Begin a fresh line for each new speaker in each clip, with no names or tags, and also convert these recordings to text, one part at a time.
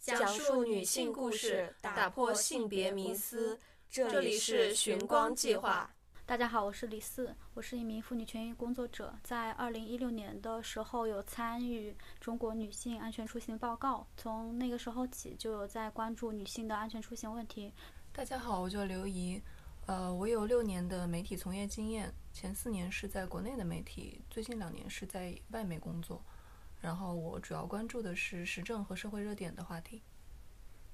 讲述女性故事，打破性别迷思。这里是寻光计划。
大家好，我是李四，我是一名妇女权益工作者。在二零一六年的时候，有参与中国女性安全出行报告，从那个时候起就有在关注女性的安全出行问题。
大家好，我叫刘怡，呃，我有六年的媒体从业经验，前四年是在国内的媒体，最近两年是在外媒工作。然后我主要关注的是时政和社会热点的话题。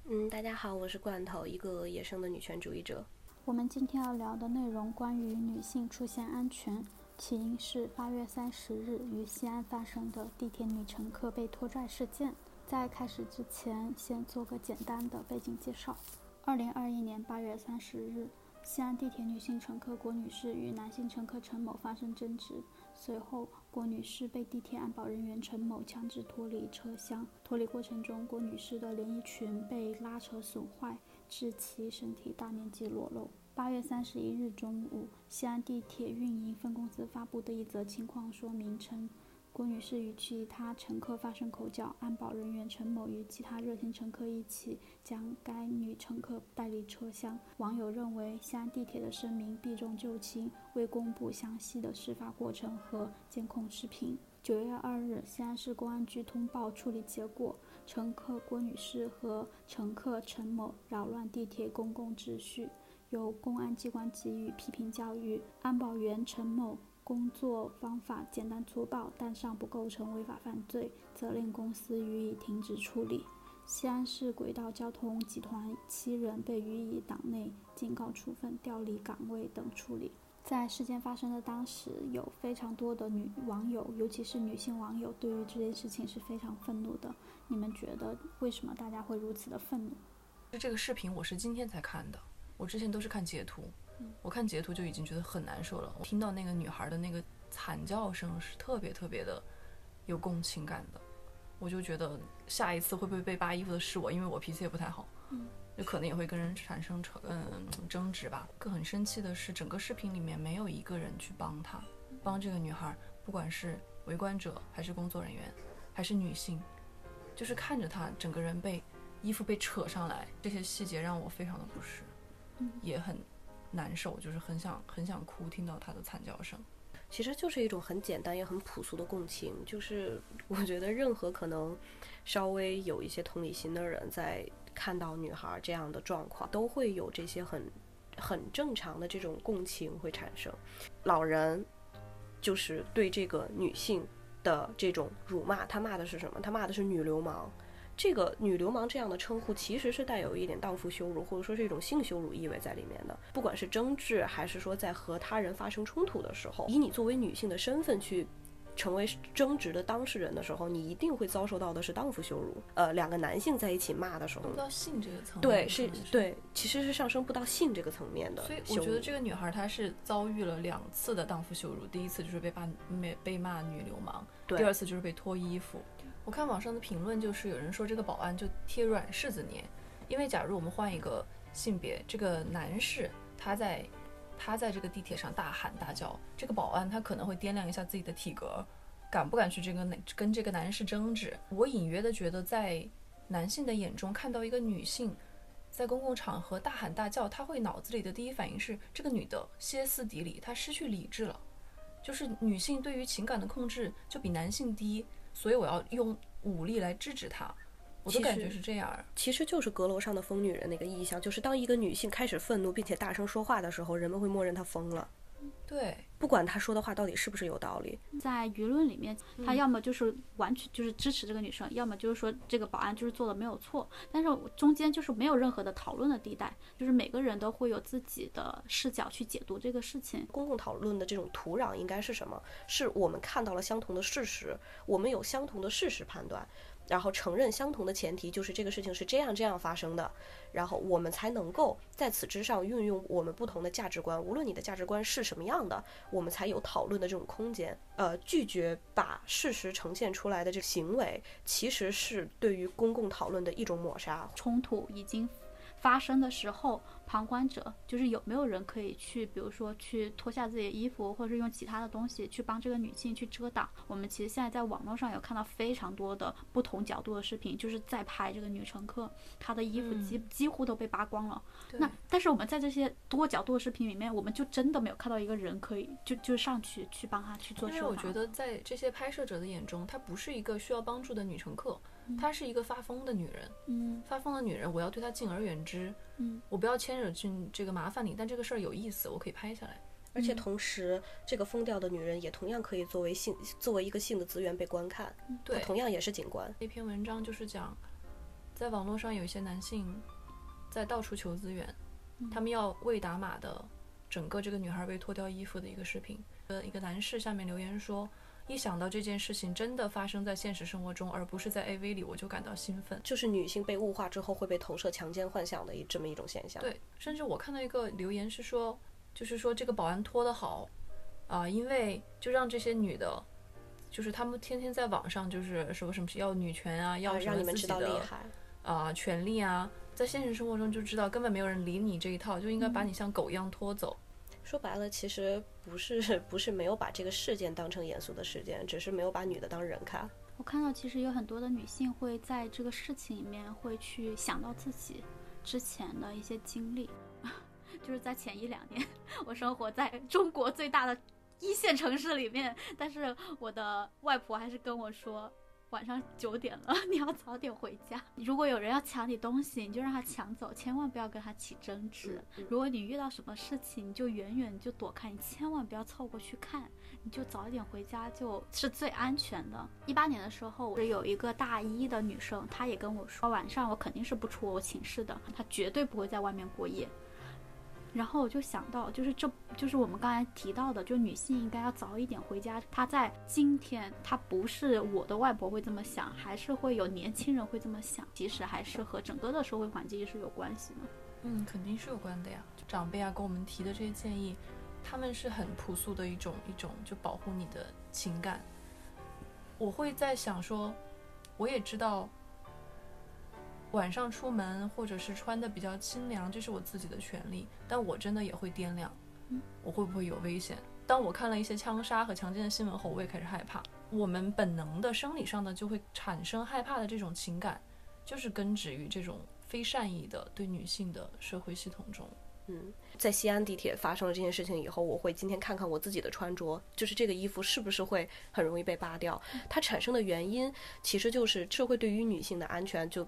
嗯，大家好，我是罐头，一个野生的女权主义者。
我们今天要聊的内容关于女性出行安全，起因是八月三十日于西安发生的地铁女乘客被拖拽事件。在开始之前，先做个简单的背景介绍。二零二一年八月三十日，西安地铁女性乘客郭女士与男性乘客陈某发生争执，随后郭女士被地铁安保人员陈某强制脱离车厢。脱离过程中，郭女士的连衣裙被拉扯损坏。致其身体大面积裸露。八月三十一日中午，西安地铁运营分公司发布的一则情况说明称，郭女士与其他乘客发生口角，安保人员陈某与其他热心乘客一起将该女乘客带离车厢。网友认为，西安地铁的声明避重就轻，未公布详细的事发过程和监控视频。九月二日，西安市公安局通报处理结果。乘客郭女士和乘客陈某扰乱地铁公共秩序，由公安机关给予批评教育。安保员陈某工作方法简单粗暴，但尚不构成违法犯罪，责令公司予以停职处理。西安市轨道交通集团七人被予以党内警告处分、调离岗位等处理。在事件发生的当时，有非常多的女网友，尤其是女性网友，对于这件事情是非常愤怒的。你们觉得为什么大家会如此的愤怒？
就这个视频，我是今天才看的，我之前都是看截图，我看截图就已经觉得很难受了。我听到那个女孩的那个惨叫声，是特别特别的有共情感的，我就觉得下一次会不会被扒衣服的是我，因为我脾气也不太好。嗯。就可能也会跟人产生争嗯争执吧。更很生气的是，整个视频里面没有一个人去帮她，帮这个女孩，不管是围观者还是工作人员，还是女性，就是看着她整个人被衣服被扯上来，这些细节让我非常的不适，嗯也很难受，就是很想很想哭，听到她的惨叫声。
其实就是一种很简单也很朴素的共情，就是 我觉得任何可能稍微有一些同理心的人在。看到女孩这样的状况，都会有这些很很正常的这种共情会产生。老人就是对这个女性的这种辱骂，他骂的是什么？他骂的是女流氓。这个女流氓这样的称呼，其实是带有一点荡妇羞辱，或者说是一种性羞辱意味在里面的。不管是争执，还是说在和他人发生冲突的时候，以你作为女性的身份去。成为争执的当事人的时候，你一定会遭受到的是荡妇羞辱。呃，两个男性在一起骂的时候，
到性这个层面，
对，是，对，其实是上升不到性这个层面的。
所以我觉得这个女孩她是遭遇了两次的荡妇羞辱，第一次就是被骂被被骂女流氓，第二次就是被脱衣服。我看网上的评论，就是有人说这个保安就贴软柿子捏，因为假如我们换一个性别，这个男士他在。他在这个地铁上大喊大叫，这个保安他可能会掂量一下自己的体格，敢不敢去这个跟这个男士争执。我隐约的觉得，在男性的眼中看到一个女性在公共场合大喊大叫，他会脑子里的第一反应是这个女的歇斯底里，她失去理智了，就是女性对于情感的控制就比男性低，所以我要用武力来制止她。我的感觉是这样，
其实就是阁楼上的疯女人那个意象，就是当一个女性开始愤怒并且大声说话的时候，人们会默认她疯了。
对，
不管他说的话到底是不是有道理，
在舆论里面，他要么就是完全就是支持这个女生，要么就是说这个保安就是做的没有错，但是中间就是没有任何的讨论的地带，就是每个人都会有自己的视角去解读这个事情。
公共讨论的这种土壤应该是什么？是我们看到了相同的事实，我们有相同的事实判断。然后承认相同的前提就是这个事情是这样这样发生的，然后我们才能够在此之上运用我们不同的价值观，无论你的价值观是什么样的，我们才有讨论的这种空间。呃，拒绝把事实呈现出来的这个行为，其实是对于公共讨论的一种抹杀。
冲突已经。发生的时候，旁观者就是有没有人可以去，比如说去脱下自己的衣服，或者是用其他的东西去帮这个女性去遮挡。我们其实现在在网络上有看到非常多的不同角度的视频，就是在拍这个女乘客，她的衣服几几乎都被扒光了。那但是我们在这些多角度的视频里面，我们就真的没有看到一个人可以就就上去去帮她去做。
因为我觉得在这些拍摄者的眼中，她不是一个需要帮助的女乘客。她是一个发疯的女人，
嗯，
发疯的女人，我要对她敬而远之，
嗯，
我不要牵扯进这个麻烦里，但这个事儿有意思，我可以拍下来。
而且同时，这个疯掉的女人也同样可以作为性，作为一个性的资源被观看，
对，
同样也是景观。
那篇文章就是讲，在网络上有一些男性在到处求资源，他们要未打码的整个这个女孩被脱掉衣服的一个视频，呃，一个男士下面留言说。一想到这件事情真的发生在现实生活中，而不是在 AV 里，我就感到兴奋。
就是女性被物化之后会被投射强奸幻想的一这么一种现象。
对，甚至我看到一个留言是说，就是说这个保安拖得好，啊，因为就让这些女的，就是他们天天在网上就是说什么要女权啊，要
让你们知道厉害
啊，权利啊，在现实生活中就知道根本没有人理你这一套，就应该把你像狗一样拖走。
说白了，其实不是 不是没有把这个事件当成严肃的事件，只是没有把女的当人看。
我看到其实有很多的女性会在这个事情里面会去想到自己之前的一些经历，就是在前一两年，我生活在中国最大的一线城市里面，但是我的外婆还是跟我说。晚上九点了，你要早点回家。如果有人要抢你东西，你就让他抢走，千万不要跟他起争执。如果你遇到什么事情，你就远远就躲开，你千万不要凑过去看，你就早一点回家，就是最安全的。一八年的时候，我有一个大一的女生，她也跟我说，晚上我肯定是不出我寝室的，她绝对不会在外面过夜。然后我就想到，就是这就是我们刚才提到的，就女性应该要早一点回家。她在今天，她不是我的外婆会这么想，还是会有年轻人会这么想。其实还是和整个的社会环境也是有关系的。
嗯，肯定是有关的呀。长辈啊，跟我们提的这些建议，他们是很朴素的一种一种就保护你的情感。我会在想说，我也知道。晚上出门或者是穿的比较清凉，这是我自己的权利，但我真的也会掂量，我会不会有危险？当我看了一些枪杀和强奸的新闻后，我也开始害怕。我们本能的生理上呢就会产生害怕的这种情感，就是根植于这种非善意的对女性的社会系统中。
嗯，在西安地铁发生了这件事情以后，我会今天看看我自己的穿着，就是这个衣服是不是会很容易被扒掉？它产生的原因其实就是社会对于女性的安全就。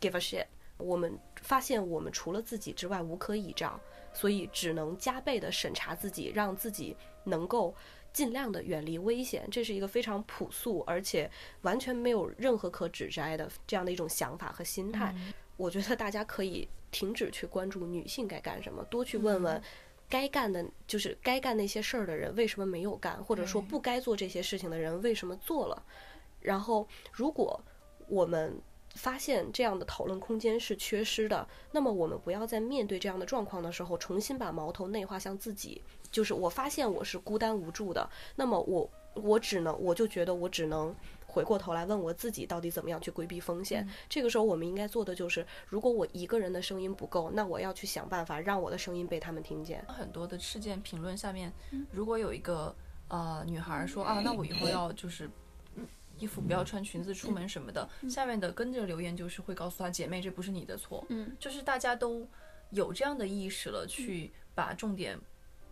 Give a shit！我们发现我们除了自己之外无可倚仗，所以只能加倍的审查自己，让自己能够尽量的远离危险。这是一个非常朴素，而且完全没有任何可指摘的这样的一种想法和心态。我觉得大家可以停止去关注女性该干什么，多去问问该干的，就是该干那些事儿的人为什么没有干，或者说不该做这些事情的人为什么做了。然后，如果我们发现这样的讨论空间是缺失的，那么我们不要在面对这样的状况的时候，重新把矛头内化向自己。就是我发现我是孤单无助的，那么我我只能我就觉得我只能回过头来问我自己，到底怎么样去规避风险。这个时候我们应该做的就是，如果我一个人的声音不够，那我要去想办法让我的声音被他们听见。
很多的事件评论下面，如果有一个呃女孩说啊，那我以后要就是。衣服不要穿裙子出门什么的，下面的跟着留言就是会告诉她姐妹，这不是你的错。
嗯，
就是大家都有这样的意识了，去把重点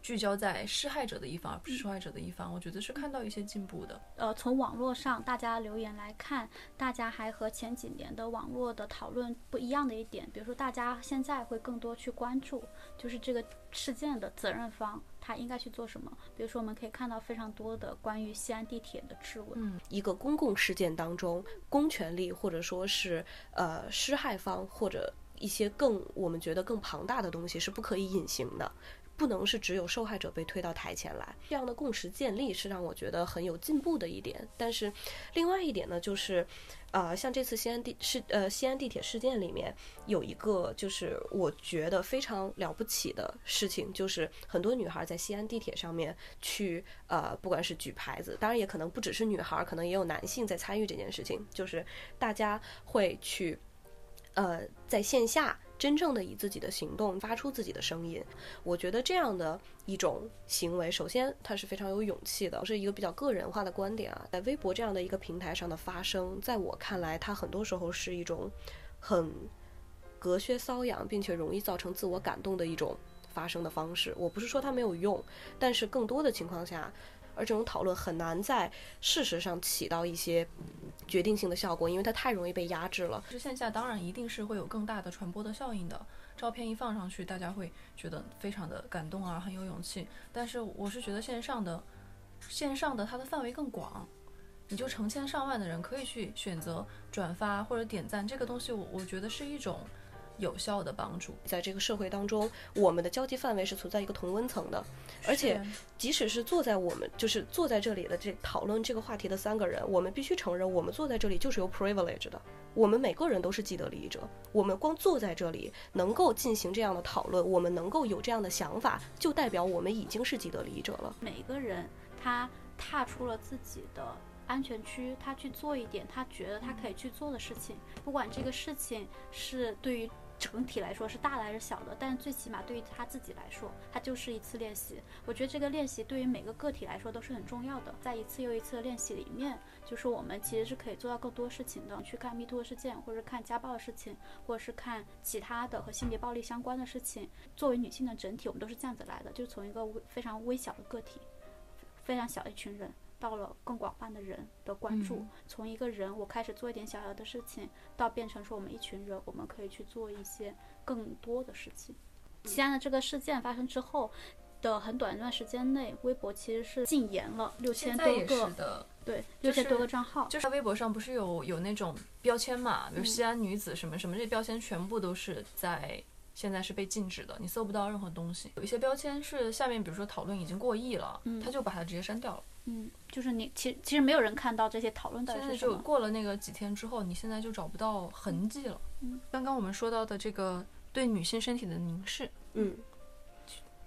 聚焦在施害者的一方，而不是受害者的一方。我觉得是看到一些进步的。
呃，从网络上大家留言来看，大家还和前几年的网络的讨论不一样的一点，比如说大家现在会更多去关注，就是这个事件的责任方。他应该去做什么？比如说，我们可以看到非常多的关于西安地铁的质问。
嗯，
一个公共事件当中，公权力或者说是呃施害方或者一些更我们觉得更庞大的东西是不可以隐形的。不能是只有受害者被推到台前来，这样的共识建立是让我觉得很有进步的一点。但是，另外一点呢，就是，呃，像这次西安地是呃西安地铁事件里面有一个就是我觉得非常了不起的事情，就是很多女孩在西安地铁上面去呃，不管是举牌子，当然也可能不只是女孩，可能也有男性在参与这件事情，就是大家会去呃在线下。真正的以自己的行动发出自己的声音。我觉得这样的一种行为，首先它是非常有勇气的，是一个比较个人化的观点啊。在微博这样的一个平台上的发声，在我看来，它很多时候是一种很隔靴搔痒，并且容易造成自我感动的一种发声的方式。我不是说它没有用，但是更多的情况下。而这种讨论很难在事实上起到一些决定性的效果，因为它太容易被压制了。
是线下当然一定是会有更大的传播的效应的。照片一放上去，大家会觉得非常的感动啊，很有勇气。但是我是觉得线上的，线上的它的范围更广，你就成千上万的人可以去选择转发或者点赞这个东西，我我觉得是一种。有效的帮助，
在这个社会当中，我们的交际范围是存在一个同温层的，而且即使是坐在我们就是坐在这里的这讨论这个话题的三个人，我们必须承认，我们坐在这里就是有 privilege 的，我们每个人都是既得利益者，我们光坐在这里能够进行这样的讨论，我们能够有这样的想法，就代表我们已经是既得利益者了。
每个人他踏出了自己的安全区，他去做一点他觉得他可以去做的事情，不管这个事情是对于。整体来说是大的还是小的，但是最起码对于他自己来说，它就是一次练习。我觉得这个练习对于每个个体来说都是很重要的。在一次又一次的练习里面，就是我们其实是可以做到更多事情的。去看 MeToo 事件，或者看家暴的事情，或者是看其他的和性别暴力相关的事情。作为女性的整体，我们都是这样子来的，就从一个非常微小的个体，非常小一群人。到了更广泛的人的关注，从一个人我开始做一点小小的事情，到变成说我们一群人，我们可以去做一些更多的事情。西安的这个事件发生之后的很短一段时间内，微博其实是禁言了六千多个，对，六千多个账号。
就是微博上不是有有那种标签嘛，比如西安女子什么什么，这些标签全部都是在现在是被禁止的，你搜不到任何东西。有一些标签是下面，比如说讨论已经过亿了，他就把它直接删掉了。
嗯，就是你，其实其实没有人看到这些讨论的。
现在就过了那个几天之后，你现在就找不到痕迹了。嗯，刚刚我们说到的这个对女性身体的凝视，
嗯，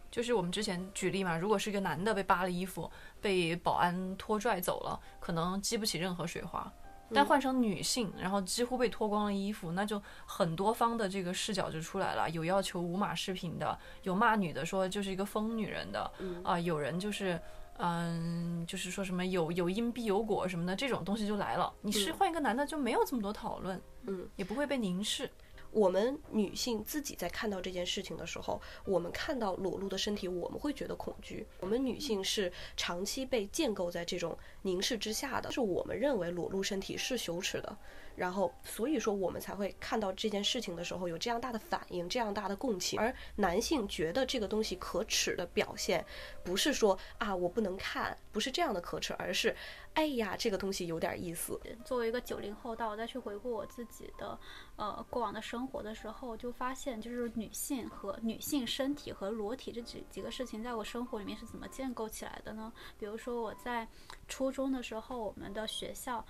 就是我们之前举例嘛，如果是一个男的被扒了衣服，被保安拖拽走了，可能激不起任何水花。但换成女性，然后几乎被脱光了衣服，那就很多方的这个视角就出来了，有要求无码视频的，有骂女的说就是一个疯女人的，啊，有人就是。嗯，就是说什么有有因必有果什么的这种东西就来了。你是换一个男的就没有这么多讨论，
嗯，
也不会被凝视。
我们女性自己在看到这件事情的时候，我们看到裸露的身体，我们会觉得恐惧。我们女性是长期被建构在这种凝视之下的，是我们认为裸露身体是羞耻的。然后，所以说我们才会看到这件事情的时候有这样大的反应，这样大的共情。而男性觉得这个东西可耻的表现，不是说啊我不能看，不是这样的可耻，而是，哎呀这个东西有点意思。
作为一个九零后，当我再去回顾我自己的呃过往的生活的时候，就发现就是女性和女性身体和裸体这几几个事情，在我生活里面是怎么建构起来的呢？比如说我在初中的时候，我们的学校。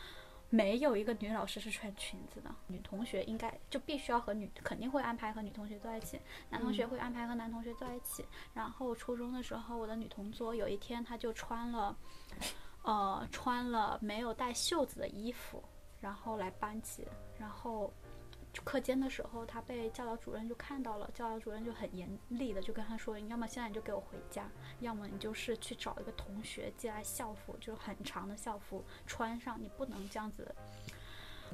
没有一个女老师是穿裙子的，女同学应该就必须要和女，肯定会安排和女同学坐在一起，男同学会安排和男同学坐在一起。然后初中的时候，我的女同桌有一天她就穿了，呃，穿了没有带袖子的衣服，然后来班级，然后。课间的时候，他被教导主任就看到了，教导主任就很严厉的就跟他说：“你要么现在你就给我回家，要么你就是去找一个同学借来校服，就是很长的校服穿上，你不能这样子。”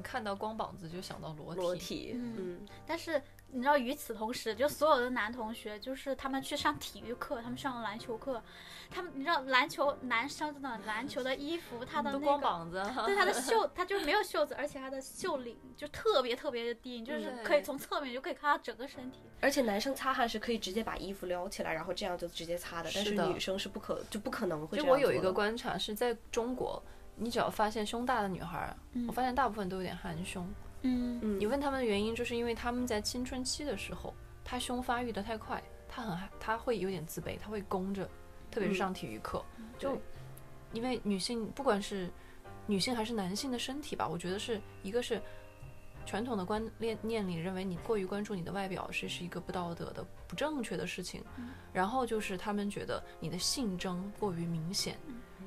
看到光膀子就想到裸
体，裸体，
嗯，但是。你知道，与此同时，就所有的男同学，就是他们去上体育课，他们上篮球课，他们你知道，篮球男生的篮球的衣服，他的那个
光膀子，
对他的 袖，他就没有袖子，而且他的袖领就特别特别的低，就是可以从侧面就可以看到整个身体。
而且男生擦汗是可以直接把衣服撩起来，然后这样就直接擦的，但是女生是不可就不可能会。
就我有一个观察是在中国，你只要发现胸大的女孩，我发现大部分都有点含胸。
嗯，
你问他们的原因，就是因为他们在青春期的时候，他胸发育的太快，他很他会有点自卑，他会弓着，特别是上体育课，就因为女性不管是女性还是男性的身体吧，我觉得是一个是传统的观念念里认为你过于关注你的外表是是一个不道德的、不正确的事情，然后就是他们觉得你的性征过于明显，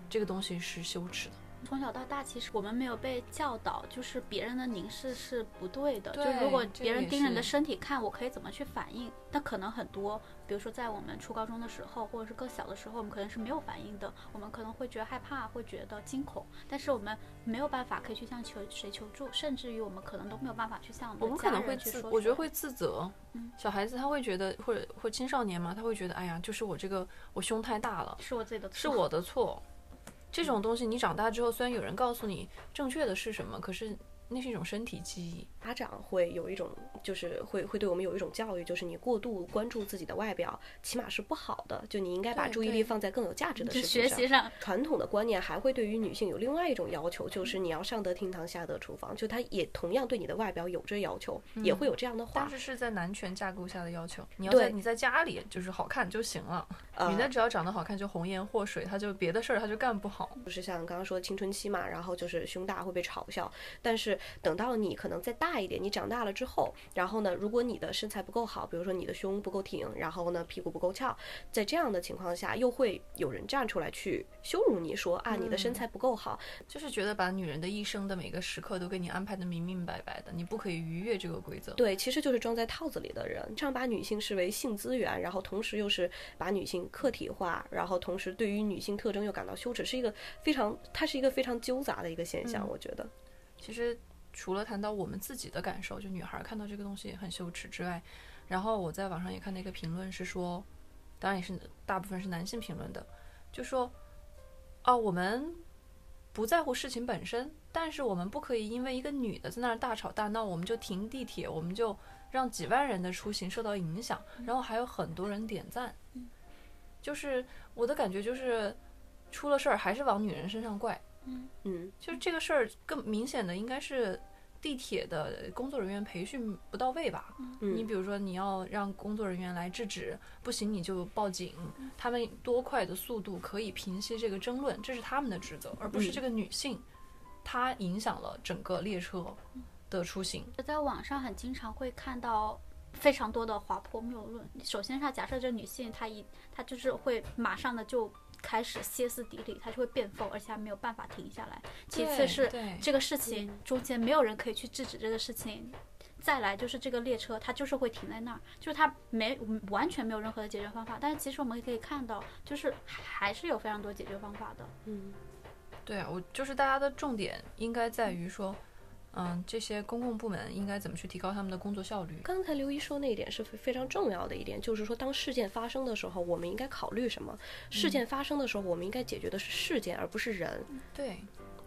这个东西是羞耻的。
从小到大，其实我们没有被教导，就是别人的凝视是不对的。
对
就如果别人盯着你的身体看，我可以怎么去反应？那可能很多，比如说在我们初高中的时候，或者是更小的时候，我们可能是没有反应的，我们可能会觉得害怕，会觉得惊恐，但是我们没有办法可以去向求谁求助，甚至于我们可能都没有办法去向
我们可
们的家
能会
去说
我觉得会自责。
嗯
小孩子他会觉得，或者或青少年嘛，他会觉得，哎呀，就是我这个我胸太大了，
是我自己的错，
是我的错。这种东西你长大之后，虽然有人告诉你正确的是什么，可是那是一种身体记忆。
家长会有一种，就是会会对我们有一种教育，就是你过度关注自己的外表，起码是不好的。就你应该把注意力放在更有价值的事情上。
学习上
传统的观念还会对于女性有另外一种要求，就是你要上得厅堂，下得厨房。就他也同样对你的外表有这要求，也会有这样的话
但。是是在男权架构下的要求，你要
对
在你在家里就是好看就行了，
呃
女的只要长得好看就红颜祸水，她就别的事儿她就干不好。
就是像刚刚说青春期嘛，然后就是胸大会被嘲笑，但是等到你可能再大一点，你长大了之后，然后呢，如果你的身材不够好，比如说你的胸不够挺，然后呢屁股不够翘，在这样的情况下，又会有人站出来去羞辱你说啊，你的身材不够好，
就是觉得把女人的一生的每个时刻都给你安排的明明白白的，你不可以逾越这个规则。
对，其实就是装在套子里的人，这样把女性视为性资源，然后同时又是把女性客体化，然后同时对于女性特征又感到羞耻，是一个非常，它是一个非常纠杂的一个现象，
嗯
我觉得。
其实除了谈到我们自己的感受，就女孩儿看到这个东西很羞耻之外，然后我在网上也看到一个评论是说，当然也是大部分是男性评论的，就说啊，我们不在乎事情本身，但是我们不可以因为一个女的在那儿大吵大闹，我们就停地铁，我们就让几万人的出行受到影响，然后还有很多人点赞，就是我的感觉就是出了事儿还是往女人身上怪。
嗯，
就是这个事儿更明显的应该是地铁的工作人员培训不到位吧？
嗯
你比如说你要让工作人员来制止，不行你就报警，他们多快的速度可以平息这个争论，这是他们的职责，而不是
嗯
这个女性，她影响了整个列车的出行。
在网上很经常会看到非常多的滑坡谬论。首先上假设这女性她一她就是会马上的就开始歇斯底里，他就会变疯，而且还没有办法停下来。其次是
对
这个事情中间没有人可以去制止这个事情。再来就是这个列车，它就是会停在那儿，就是它没完全没有任何的解决方法。但是其实我们也可以看到，就是还是有非常多解决方法的。
嗯，
对啊，我就是大家的重点应该在于说，嗯，这些公共部门应该怎么去提高他们的工作效率。
刚才刘一说那一点是非非常重要的一点，就是说当事件发生的时候，我们应该考虑什么？事件发生的时候，我们应该解决的是事件，而不是人。
对，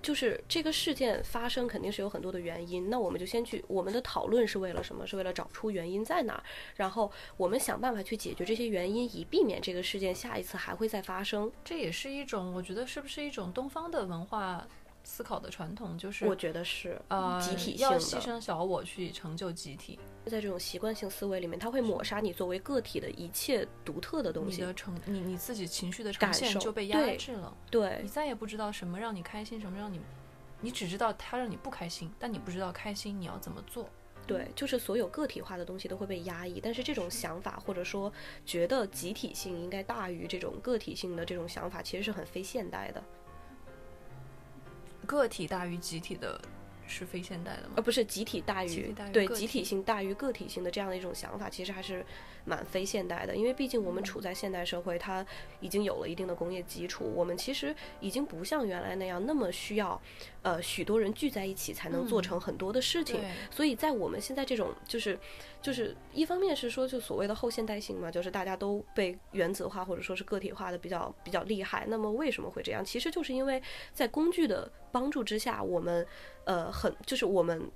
就是这个事件发生肯定是有很多的原因，那我们就先去，我们的讨论是为了什么？是为了找出原因在哪儿，然后我们想办法去解决这些原因，以避免这个事件下一次还会再发生。
这也是一种，我觉得是不是一种东方的文化思考的传统，就是
我觉得是
呃
集体性
要，牺牲小我去成就集体，
在这种习惯性思维里面，它会抹杀你作为个体的一切独特的东西
你的。成你你自己情绪的呈现就被压制了，
对
你再也不知道什么让你开心，什么让你，你只知道它让你不开心，但你不知道开心你要怎么做。
对，就是所有个体化的东西都会被压抑，但是这种想法或者说觉得集体性应该大于这种个体性的这种想法，其实是很非现代的。
个体大于集体的是非现代的吗
呃？不是集体大于对集体性大于个体性的这样的一种想法，其实还是蛮非现代的。因为毕竟我们
嗯
处在现代社会，它已经有了一定的工业基础，我们其实已经不像原来那样那么需要，呃，许多人聚在一起才能做
嗯
成很多的事情。
对，
所以在我们现在这种就是就是一方面是说就所谓的后现代性嘛，就是大家都被原子化或者说是个体化的比较比较厉害。那么为什么会这样？其实就是因为在工具的帮助之下，我们呃很就是我们。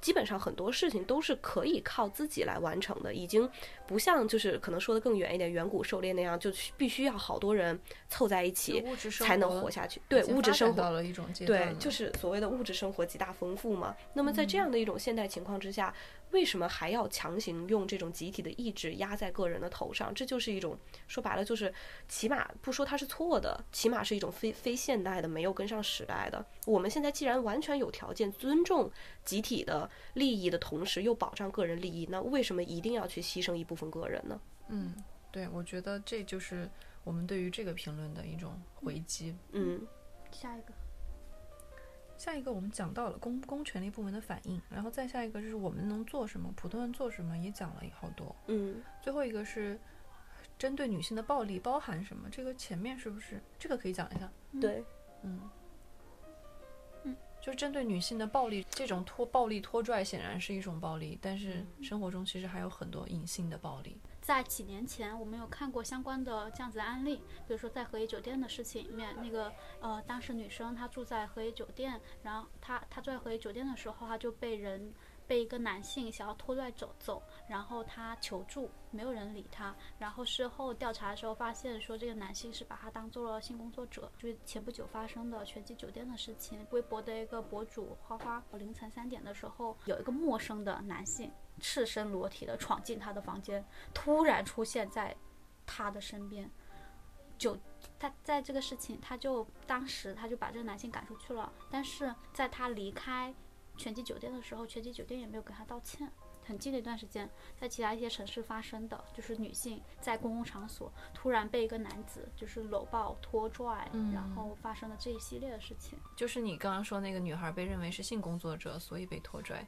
基本上很多事情都是可以靠自己来完成的，已经不像就是可能说的更远一点，远古狩猎那样，就必须要好多人凑在一起才能
活
活下去。对物质生活
到了一种阶段，
对就是所谓的物质生活极大丰富嘛。那么在这样的一种现代情况之下，为什么还要强行用这种集体的意志压在个人的头上？这就是一种说白了，就是起码不说它是错的，起码是一种非非现代的、没有跟上时代的。我们现在既然完全有条件尊重集体的利益的同时，又保障个人利益，那为什么一定要去牺牲一部分个人呢？
嗯，对，我觉得这就是我们对于这个评论的一种回击。
嗯，
下一个，
下一个我们讲到了公公权力部门的反应，然后再下一个就是我们能做什么，普通人做什么也讲了好多。
嗯，
最后一个是针对女性的暴力包含什么？这个前面是不是这个可以讲一下？
对，
嗯，
嗯，
就是针对女性的暴力，这种拖暴力拖拽显然是一种暴力，但是生活中其实还有很多隐性的暴力。
在几年前，我们有看过相关的这样子的案例，比如说在和颐酒店的事情里面，那个呃，当时女生她住在和颐酒店，然后她她住在和颐酒店的时候，她就被人被一个男性想要拖拽走走，然后她求助，没有人理她，然后事后调查的时候发现说这个男性是把她当做了性工作者，就是前不久发生的全季酒店的事情，微博的一个博主花花凌晨三点的时候，有一个陌生的男性。赤身裸体的闯进他的房间，突然出现在他的身边，就他在这个事情，他就当时他就把这个男性赶出去了。但是在他离开全季酒店的时候，拳击酒店也没有给他道歉。很近的一段时间，在其他一些城市发生的就是女性在公共场所突然被一个男子就是搂抱、拖拽，然后发生的这一系列的事情。
就是你刚刚说那个女孩被认为是性工作者，所以被拖拽。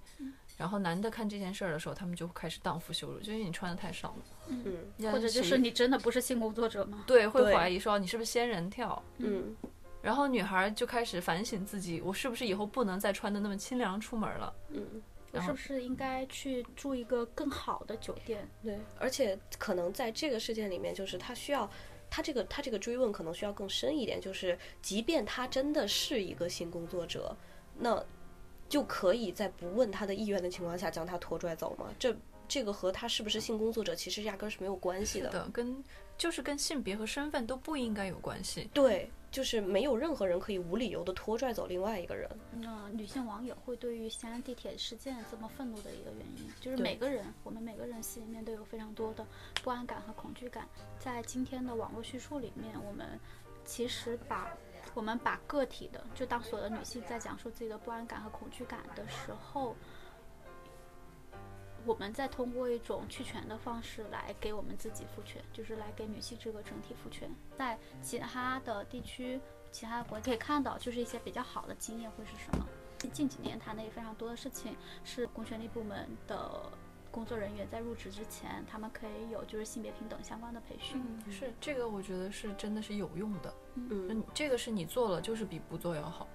然后男的看这件事儿的时候，他们就开始荡妇羞辱，就因为你穿的太少了。
嗯，
或者就是你真的不是性工作者吗？
对，会怀疑说你是不是仙人跳。
嗯，
然后女孩就开始反省自己，我是不是以后不能再穿的那么清凉出门了？
嗯。
我是不是应该去住一个更好的酒店？
对，而且可能在这个事件里面，就是他需要，他这个他这个追问可能需要更深一点，就是即便他真的是一个性工作者，那就可以在不问他的意愿的情况下将他拖拽走吗？这这个和他是不是性工作者其实压根是没有关系
的，跟就是跟性别和身份都不应该有关系。
对。就是没有任何人可以无理由的拖拽走另外一个人。
那女性网友会对于西安地铁事件这么愤怒的一个原因，就是每个人，我们每个人心里面都有非常多的不安感和恐惧感。在今天的网络叙述里面，我们其实把我们把个体的，就当所有的女性在讲述自己的不安感和恐惧感的时候。我们再通过一种去权的方式来给我们自己赋权，就是来给女性这个整体赋权。在其他的地区、其他国家可以看到，就是一些比较好的经验会是什么？近几年谈的也非常多的事情，是公权力部门的工作人员在入职之前，他们可以有就是性别平等相关的培训。
是这个，我觉得是真的是有用的。
嗯，
这个是你做了，就是比不做要好。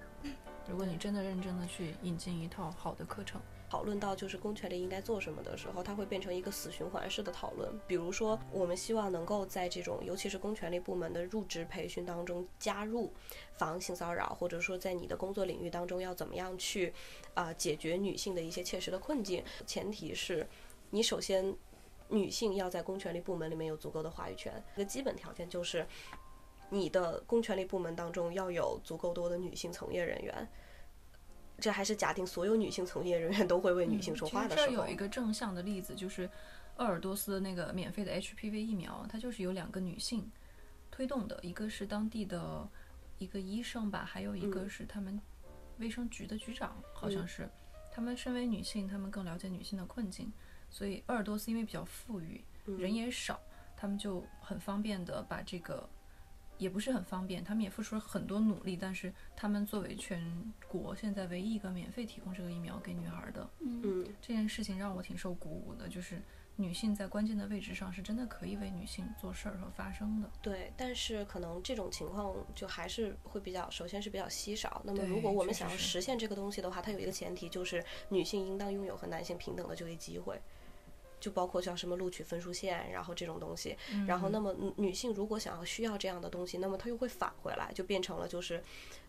如果你真的认真的去引进一套好的课程。
讨论到就是公权力应该做什么的时候，它会变成一个死循环式的讨论。比如说，我们希望能够在这种尤其是公权力部门的入职培训当中加入防性骚扰，或者说在你的工作领域当中要怎么样去啊解决女性的一些切实的困境。前提是你首先女性要在公权力部门里面有足够的话语权。一个基本条件就是你的公权力部门当中要有足够多的女性从业人员。这还是假定所有女性从业人员都会为女性说话的时候。
这有一个正向的例子，就是鄂尔多斯的那个免费的 HPV 疫苗，它就是有两个女性推动的，一个是当地的一个医生吧，还有一个是他们卫生局的局长，好像是。他们身为女性，他们更了解女性的困境，所以鄂尔多斯因为比较富裕，人也少，他们就很方便的把这个。也不是很方便，他们也付出了很多努力，但是他们作为全国现在唯一一个免费提供这个疫苗给女孩的，
嗯，
这件事情让我挺受鼓舞的，就是女性在关键的位置上是真的可以为女性做事儿和发声的。
对，但是可能这种情况就还是会比较，首先是比较稀少。那么如果我们想要实现这个东西的话，它有一个前提就是女性应当拥有和男性平等的就业机会。就包括像什么录取分数线，然后这种东西，然后那么女性如果想要需要这样的东西，那么她又会返回来，就变成了就是，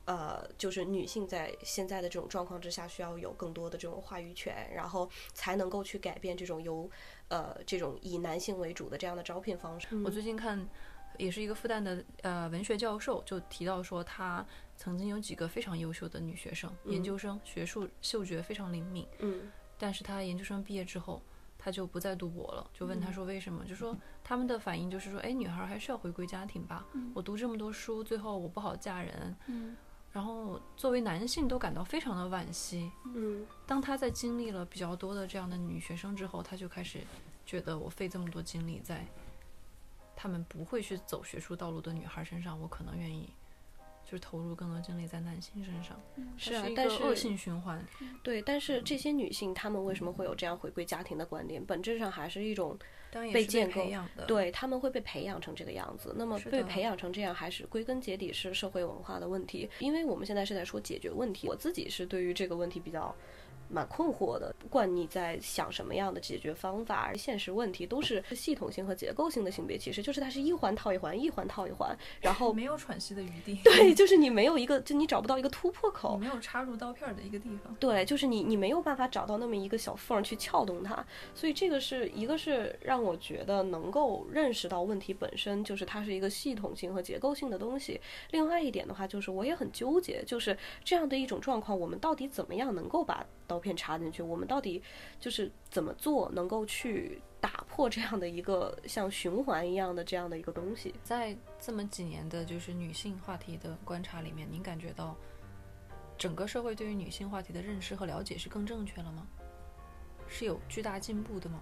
呃，就是女性在现在的这种状况之下，需要有更多的这种话语权，然后才能够去改变这种由呃这种以男性为主的这样的招聘方式。
我最近看也是一个复旦的呃文学教授就提到说，他曾经有几个非常优秀的女学生，研究生，学术嗅觉非常灵敏，
嗯，
但是他研究生毕业之后。他就不再读博了，就问他说为什么？就说他们的反应就是说，哎，女孩还是要回归家庭吧。我读这么多书，最后我不好嫁人。
嗯，
然后作为男性都感到非常的惋惜。
嗯，
当他在经历了比较多的这样的女学生之后，他就开始觉得我费这么多精力在他们不会去走学术道路的女孩身上，我可能愿意就是投入更多精力在男性身上。
是啊但是
个恶性循环。
对，但是这些女性她们为什么会有这样回归家庭的观点？本质上还是一种被建构对他们会被培养成这个样子。那么被培养成这样，还是归根结底是社会文化的问题。因为我们现在是在说解决问题，我自己是对于这个问题比较。蛮困惑的，不管你在想什么样的解决方法，现实问题都是系统性和结构性的性别歧视，就是它是一环套一环，一环套一环，然后
没有喘息的余地。
对，就是你没有一个，就你找不到一个突破口
你，没有插入刀片儿的一个地方。
对，就是你你没有办法找到那么一个小缝儿去撬动它，所以这个是一个是让我觉得能够认识到问题本身就是它是一个系统性和结构性的东西。另外一点的话，就是我也很纠结，就是这样的一种状况，我们到底怎么样能够把刀片插进去？我们到底就是怎么做能够去打破这样的一个像循环一样的这样的一个东西？
在这么几年的就是女性话题的观察里面，您感觉到整个社会对于女性话题的认识和了解是更正确了吗？是有巨大进步的吗？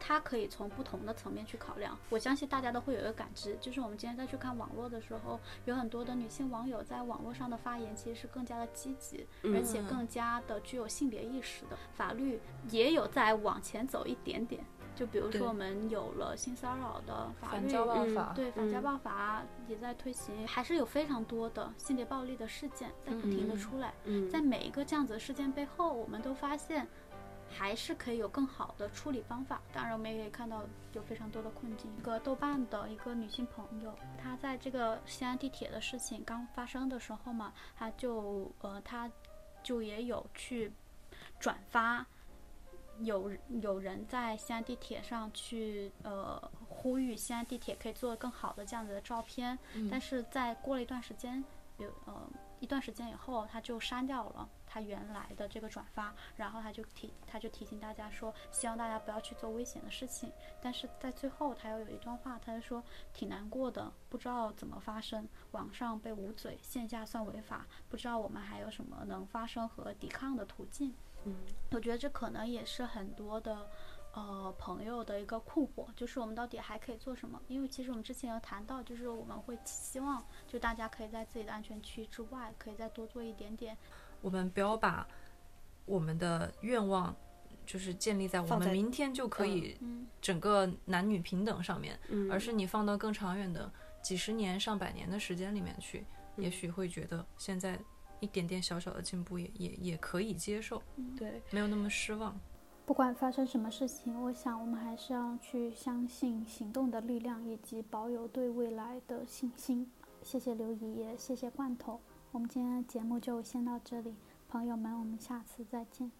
它可以从不同的层面去考量。我相信大家都会有一个感知，就是我们今天再去看网络的时候，有很多的女性网友在网络上的发言其实是更加的积极，而且更加的具有性别意识的。法律也有在往前走一点点。就比如说，我们有了性骚扰的法律，
反家暴
嗯
法，
对反家
嗯
暴法也在推行，还是有非常多的性别暴力的事件在不停的
嗯
出来。
嗯，
在每一个这样子的事件背后，我们都发现还是可以有更好的处理方法。当然，我们也可以看到有非常多的困境。一个豆瓣的一个女性朋友，她在这个西安地铁的事情刚发生的时候嘛，她就呃，她就也有去转发。有有人在西安地铁上去呃呼吁西安地铁可以做得更好的这样子的照片，
嗯
但是在过了一段时间，有呃一段时间以后，她就删掉了他原来的这个转发，然后他就提他就提醒大家说，希望大家不要去做危险的事情。但是在最后，他又有一段话，他就说挺难过的，不知道怎么发生，网上被捂嘴，线下算违法，不知道我们还有什么能发生和抵抗的途径。
嗯
我觉得这可能也是很多的。呃，朋友的一个困惑就是我们到底还可以做什么？因为其实我们之前有谈到，就是我们会希望就大家可以在自己的安全区之外，可以再多做一点点。
我们不要把我们的愿望就是建立在我们明天就可以
嗯
整个男女平等上面，
嗯，
而是你放到更长远的几十年、上百年的时间里面去，也许会觉得现在一点点小小的进步也也也可以接受，
对，
没有那么失望。
不管发生什么事情，我想我们还是要去相信行动的力量，以及保有对未来的信心。谢谢刘姨，也谢谢罐头。我们今天的节目就先到这里，朋友们，我们下次再见。